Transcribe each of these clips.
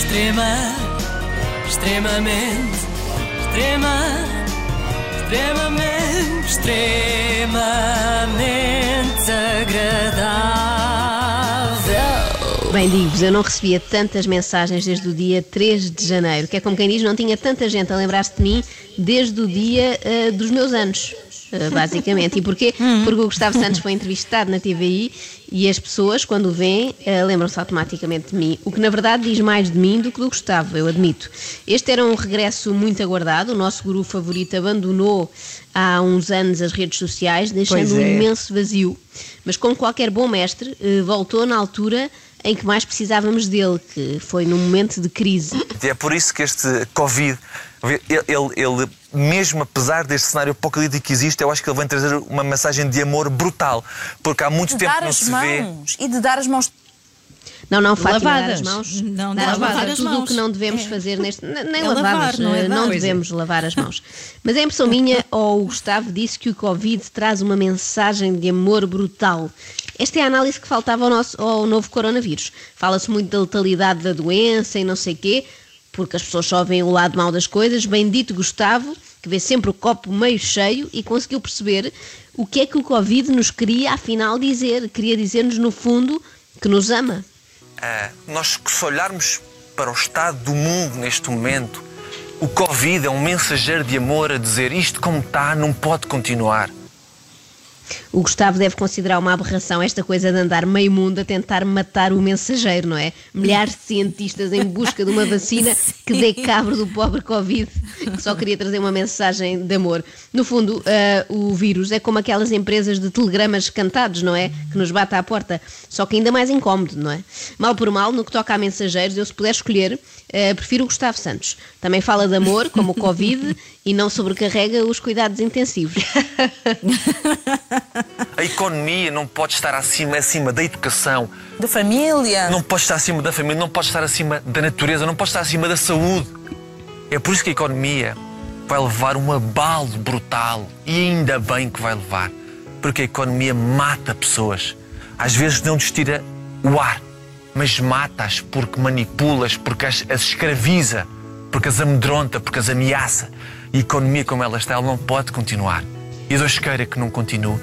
Extrema, extremamente, extrema, extremamente, extremamente agradável. Bem, digo-vos, eu não recebia tantas mensagens desde o dia 3 de janeiro, que é como quem diz, não tinha tanta gente a lembrar-se de mim desde o dia uh, dos meus anos. Uh, basicamente. E porquê? Porque o Gustavo Santos foi entrevistado na TVI e as pessoas, quando o veem, uh, lembram-se automaticamente de mim. O que na verdade diz mais de mim do que do Gustavo, eu admito. Este era um regresso muito aguardado. O nosso guru favorito abandonou há uns anos as redes sociais, deixando Pois um é. imenso vazio. Mas como qualquer bom mestre, uh, voltou na altura em que mais precisávamos dele, que foi num momento de crise. É por isso que este Covid, ele- ele, mesmo apesar deste cenário apocalíptico que existe, eu acho que ele vem trazer uma mensagem de amor brutal. Porque há muito De tempo dar que não as se vê. mãos e de dar as mãos Não, não, Fátima, dar Lavadas. as mãos. Não, dar não as mãos lavar as tudo o mãos. que não devemos É. fazer neste. Nem É lavadas, lavar, não é eh, dar. não Pois é. devemos lavar as mãos. Mas é impressão minha, ou o Gustavo disse que o Covid traz uma mensagem de amor brutal. Esta é a análise que faltava ao, nosso, ao novo coronavírus. Fala-se muito da letalidade da doença e não sei quê, porque as pessoas só veem o lado mau das coisas. Bendito Gustavo, que vê sempre o copo meio cheio e conseguiu perceber o que é que o Covid nos queria afinal dizer. Queria dizer-nos, no fundo, que nos ama. Ah, nós, se olharmos para o estado do mundo neste momento, o Covid é um mensageiro de amor a dizer isto como está não pode continuar. O Gustavo deve considerar uma aberração esta coisa de andar meio mundo a tentar matar o mensageiro, não é? Milhares de cientistas em busca de uma vacina que dê cabo do pobre Covid, que só queria trazer uma mensagem de amor. No fundo, ah, o vírus é como aquelas empresas de telegramas cantados, não é? Que nos bate à porta, só que ainda mais incómodo, não é? Mal por mal, no que toca a mensageiros, eu se puder escolher, ah, prefiro o Gustavo Santos. Também fala de amor, como o Covid, e não sobrecarrega os cuidados intensivos. A economia não pode estar acima, acima da educação, de família. não pode estar acima da família, não pode estar acima da natureza, não pode estar acima da saúde. É por isso que a economia vai levar um abalo brutal. E ainda bem que vai levar. Porque a economia mata pessoas. Às vezes não lhes tira o ar, mas mata-as porque manipula-as, porque as, as escraviza, porque as amedronta, porque as ameaça. E a economia como ela está, ela não pode continuar. E Deus queira que não continue.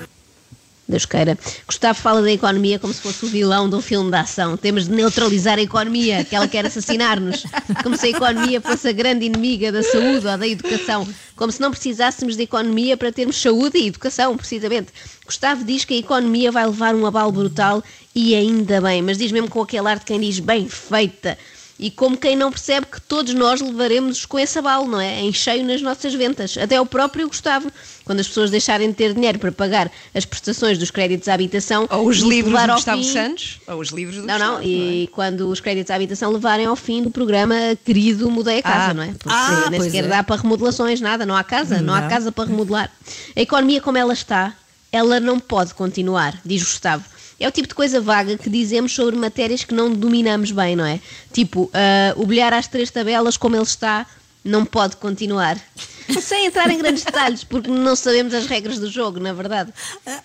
Deus queira. Gustavo fala da economia como se fosse o vilão de um filme de ação. Temos de neutralizar a economia, que ela quer assassinar-nos. Como se a economia fosse a grande inimiga da saúde ou da educação. Como se não precisássemos de economia para termos saúde e educação, precisamente. Gustavo diz que a economia vai levar um abalo brutal e ainda bem, mas diz mesmo com aquele ar de quem diz bem feita. E como quem não percebe que todos nós levaremos com esse abalo, não é? Em cheio nas nossas ventas. Até o próprio Gustavo. Quando as pessoas deixarem de ter dinheiro para pagar as prestações dos créditos à habitação. Ou os livros do Gustavo fim- Santos, ou os livros do Não, não, Gustavo. e quando os créditos à habitação levarem ao fim do programa querido Mudei a Casa, Ah. não é? Porque Ah, nem sequer é. dá para remodelações, nada, não há casa, não há Não. casa para remodelar. A economia como ela está, ela não pode continuar, diz Gustavo. É o tipo de coisa vaga que dizemos sobre matérias que não dominamos bem, não é? Tipo, ah, o bilhar às três tabelas como ele está não pode continuar. Sem entrar em grandes detalhes, porque não sabemos as regras do jogo, na verdade.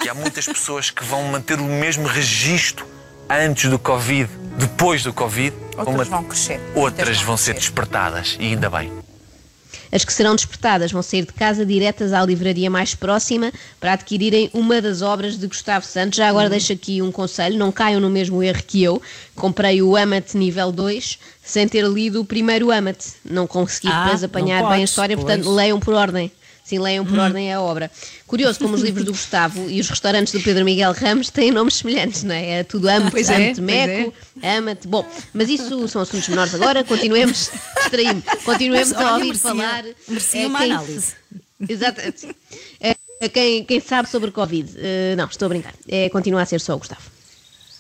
E há muitas pessoas que vão manter o mesmo registro antes do Covid, depois do Covid. Outras vão crescer. Outras Muitas vão ser crescer. despertadas, e ainda bem. As que serão despertadas vão sair de casa diretas à livraria mais próxima para adquirirem uma das obras de Gustavo Santos. Já agora deixo aqui um conselho, não caiam no mesmo erro que eu. Comprei o Amat nível 2 sem ter lido o primeiro Amat. Não consegui Ah, depois apanhar bem a história, portanto pois. leiam por ordem. Sim, leiam por ordem a obra. Curioso como os livros do Gustavo e os restaurantes do Pedro Miguel Ramos têm nomes semelhantes, não é? É tudo Amat, Pois é, Amat pois Meco, Amat. Bom, mas isso são assuntos menores agora. Continuemos, distraí-me, continuemos Mas, a ouvir merecia- falar. merecia eh, uma quem- análise. Exato. Eh, quem, quem sabe sobre Covid. Eh, não, estou a brincar. É, continua a ser só o Gustavo.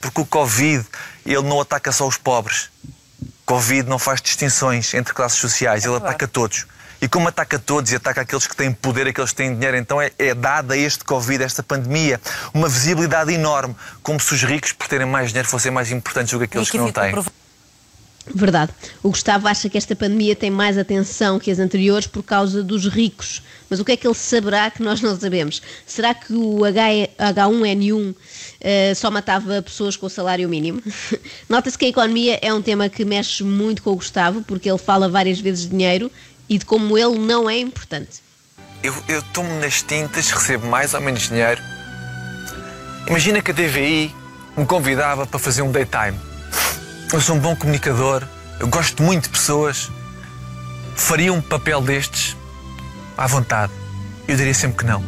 Porque o Covid, ele não ataca só os pobres. Covid não faz distinções entre classes sociais, ele ataca todos. E como ataca todos e ataca aqueles que têm poder, aqueles que têm dinheiro, então é, é dada a este Covid, a esta pandemia, uma visibilidade enorme, como se os ricos, por terem mais dinheiro, fossem mais importantes do que aqueles aqui que não têm. Verdade. O Gustavo acha que esta pandemia tem mais atenção que as anteriores por causa dos ricos. Mas o que é que ele saberá que nós não sabemos? Será que o H- H1N1 eh, só matava pessoas com o salário mínimo? Nota-se que a economia é um tema que mexe muito com o Gustavo, porque ele fala várias vezes de dinheiro e de como ele não é importante. Eu, eu tomo nas tintas, recebo mais ou menos dinheiro. Imagina que a TVI me convidava para fazer um daytime. Eu sou um bom comunicador, eu gosto muito de pessoas. Faria um papel destes à vontade. Eu diria sempre que não.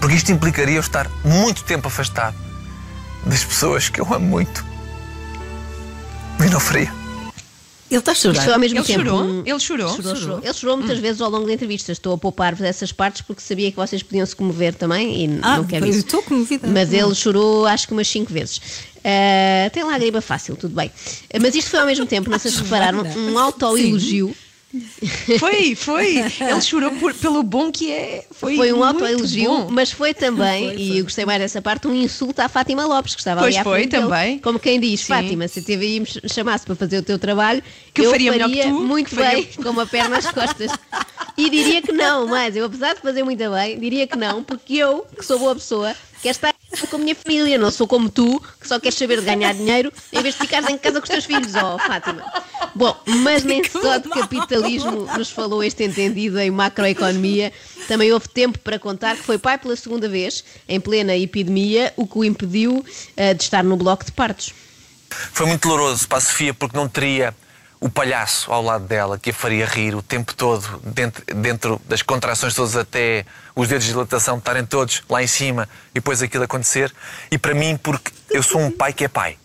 Porque isto implicaria eu estar muito tempo afastado das pessoas que eu amo muito. E não faria. Ele está a chorar. Ao mesmo Ele tempo. chorou? um- Ele chorou? Chorou, chorou. Ele chorou muitas vezes ao longo da entrevista. Estou a poupar-vos essas partes porque sabia que vocês podiam se comover também e Ah, não quero eu isso. estou comovida. Mas ele chorou acho que umas 5 vezes. Ah, tem lágrima fácil, tudo bem. Ah, Mas isto foi ao mesmo tempo, não sei se repararam, um autoelogio. Foi, foi. Ele chorou por- pelo bom que é. Foi, Foi um autoelogio, mas foi também, e eu gostei mais dessa parte, um insulto à Fátima Lopes, que estava Pois ali à foi, frente dele. também. Como quem diz, Sim. Fátima, se a TVI me ch- chamasse para fazer o teu trabalho, Que eu faria melhor que tu, muito que faria- bem, com uma perna às costas. E diria que não, mas eu, apesar de fazer muito bem, diria que não, porque eu, que sou boa pessoa, quero estar com a minha família, não sou como tu, que só queres saber de ganhar dinheiro em vez de ficares em casa com os teus filhos, ó Fátima. Bom, mas nem só de capitalismo nos falou este entendido em macroeconomia, também houve tempo para contar que foi pai pela segunda vez, em plena epidemia, o que o impediu eh, de estar no bloco de partos. Foi muito doloroso para a Sofia porque não teria o palhaço ao lado dela que a faria rir o tempo todo, dentro, dentro das contrações todas até os dedos de dilatação estarem todos lá em cima e depois aquilo acontecer. E para mim, porque eu sou um pai que é pai.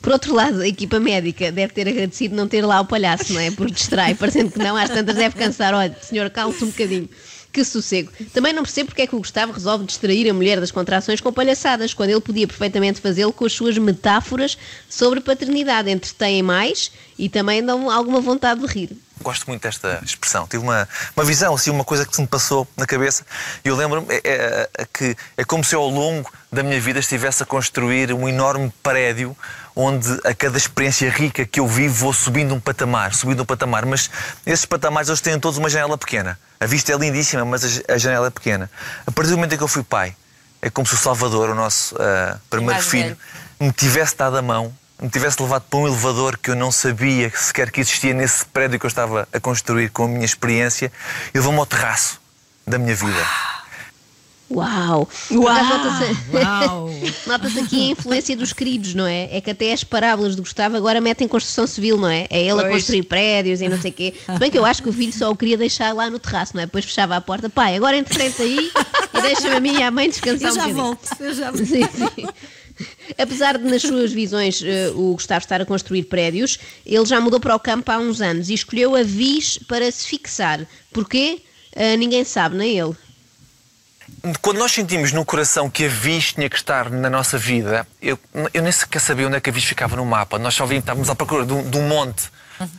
Por outro lado, a equipa médica deve ter agradecido não ter lá o palhaço, não é? Porque distrai, parecendo que não, às tantas deve cansar. Olha, senhor, calme-se um bocadinho. Que sossego. Também não percebo porque é que o Gustavo resolve distrair a mulher das contrações com palhaçadas, quando ele podia perfeitamente fazê-lo com as suas metáforas sobre paternidade. Entretêm mais e também dão alguma vontade de rir. Gosto muito desta expressão. Tive uma, uma visão, assim, uma coisa que se me passou na cabeça. E eu lembro-me é, é, é que é como se eu, ao longo da minha vida, estivesse a construir um enorme prédio onde a cada experiência rica que eu vivo vou subindo um patamar, subindo um patamar. Mas esses patamares eles têm todos uma janela pequena. A vista é lindíssima, mas a, janela é pequena. A partir do momento em que eu fui pai, é como se o Salvador, o nosso ah, primeiro filho, velho. me tivesse dado a mão, me tivesse levado para um elevador que eu não sabia sequer que existia nesse prédio que eu estava a construir com a minha experiência, e levou-me ao terraço da minha vida. Uau! Uau! nota-se-! Nota-se aqui a influência dos queridos, não é? É que até as parábolas do Gustavo agora metem construção civil, não é? É ele a Pois. construir prédios e não sei o quê. Se bem que eu acho que o filho só o queria deixar lá no terraço, não é? Depois fechava a porta, pai, agora entre aí e deixa-me a mim e à mãe descansar Eu um já bocadinho. volto. Eu já volto. Sim, sim. Apesar de nas suas visões eh, o Gustavo estar a construir prédios, ele já mudou para o campo há uns anos e escolheu a Vis para se fixar. Porquê? Eh, ninguém sabe, nem ele. Quando nós sentimos no coração que a Vis tinha que estar na nossa vida, eu, eu nem sequer sabia onde é que a Vis ficava no mapa. Nós só vimos, estávamos à procura de um, de um monte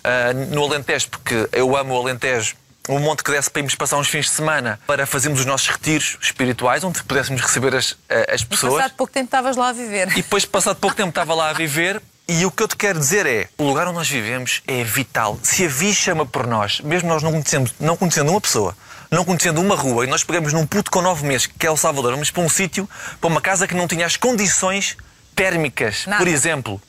ah, no Alentejo, porque eu amo o Alentejo. Um monte que desse para irmos passar uns fins de semana para fazermos os nossos retiros espirituais, onde pudéssemos receber as, ah, as pessoas. Passado pouco tempo estavas lá a viver. E depois, passado pouco tempo, estava lá a viver. E o que eu te quero dizer é: o lugar onde nós vivemos é vital. Se a Vi chama por nós, mesmo nós não conhecemos, não conhecendo uma pessoa, não conhecendo uma rua, e nós pegamos num puto com nove meses, que é El Salvador, vamos para um sítio, para uma casa que não tinha as condições térmicas, Nada. por exemplo.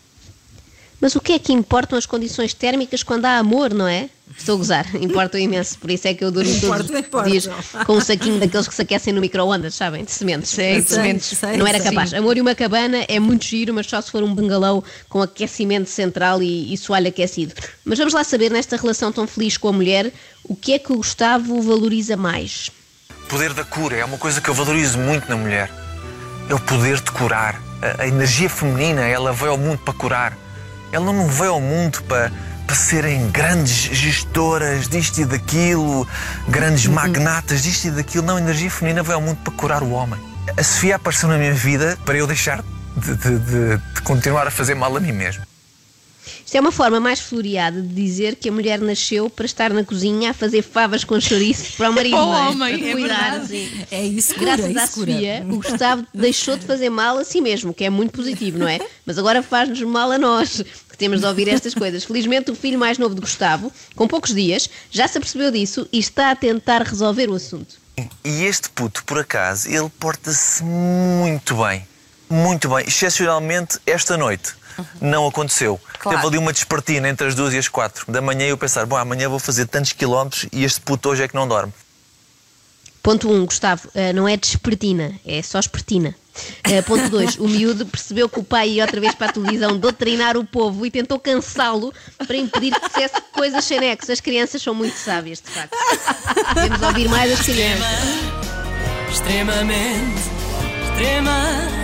Mas o que é que importam as condições térmicas quando há amor, não é? Estou a gozar, importam imenso, por isso é que eu durmo todos os dias com um saquinho daqueles que se aquecem no micro-ondas, sabem? De sementes. Sim, de sementes. sei, Não era sei. capaz. Amor e uma cabana é muito giro, mas só se for um bangalô com aquecimento central e, e soalho aquecido. Mas vamos lá saber, nesta relação tão feliz com a mulher, o que é que o Gustavo valoriza mais? O poder da cura é uma coisa que eu valorizo muito na mulher. É o poder de curar. A, a energia feminina, ela veio ao mundo para curar. Ela não veio ao mundo para, para serem grandes gestoras disto e daquilo, grandes magnatas disto e daquilo. Não, a energia feminina veio ao mundo para curar o homem. A Sofia apareceu na minha vida para eu deixar de, de- de- de continuar a fazer mal a mim mesmo. Isto é uma forma mais floreada de dizer que a mulher nasceu para estar na cozinha a fazer favas com chouriço para o marido. Para o é? homem, para é cuidar, verdade. sim. É isso, cura, Graças à isso cura. Sofia, o Gustavo deixou de fazer mal a si mesmo, que é muito positivo, não é? Mas agora faz-nos mal a nós, que temos de ouvir estas coisas. Felizmente, o filho mais novo de Gustavo, com poucos dias, já se apercebeu disso e está a tentar resolver o assunto. E este puto, por acaso, ele porta-se muito bem. Muito bem. Excepcionalmente esta noite. Não aconteceu. Claro. Teve ali uma despertina entre as duas e as quatro da manhã e eu pensar, bom, amanhã vou fazer tantos quilómetros e este puto hoje é que não dorme. Ponto 1, um, Gustavo, eh, não é despertina, é só espertina. Eh, ponto 2, o miúdo percebeu que o pai ia outra vez para a televisão doutrinar o povo e tentou cansá-lo para impedir que dissesse coisas sem nexo. As crianças são muito sábias, de facto. Devemos ouvir mais as crianças. Extremamente, extrema,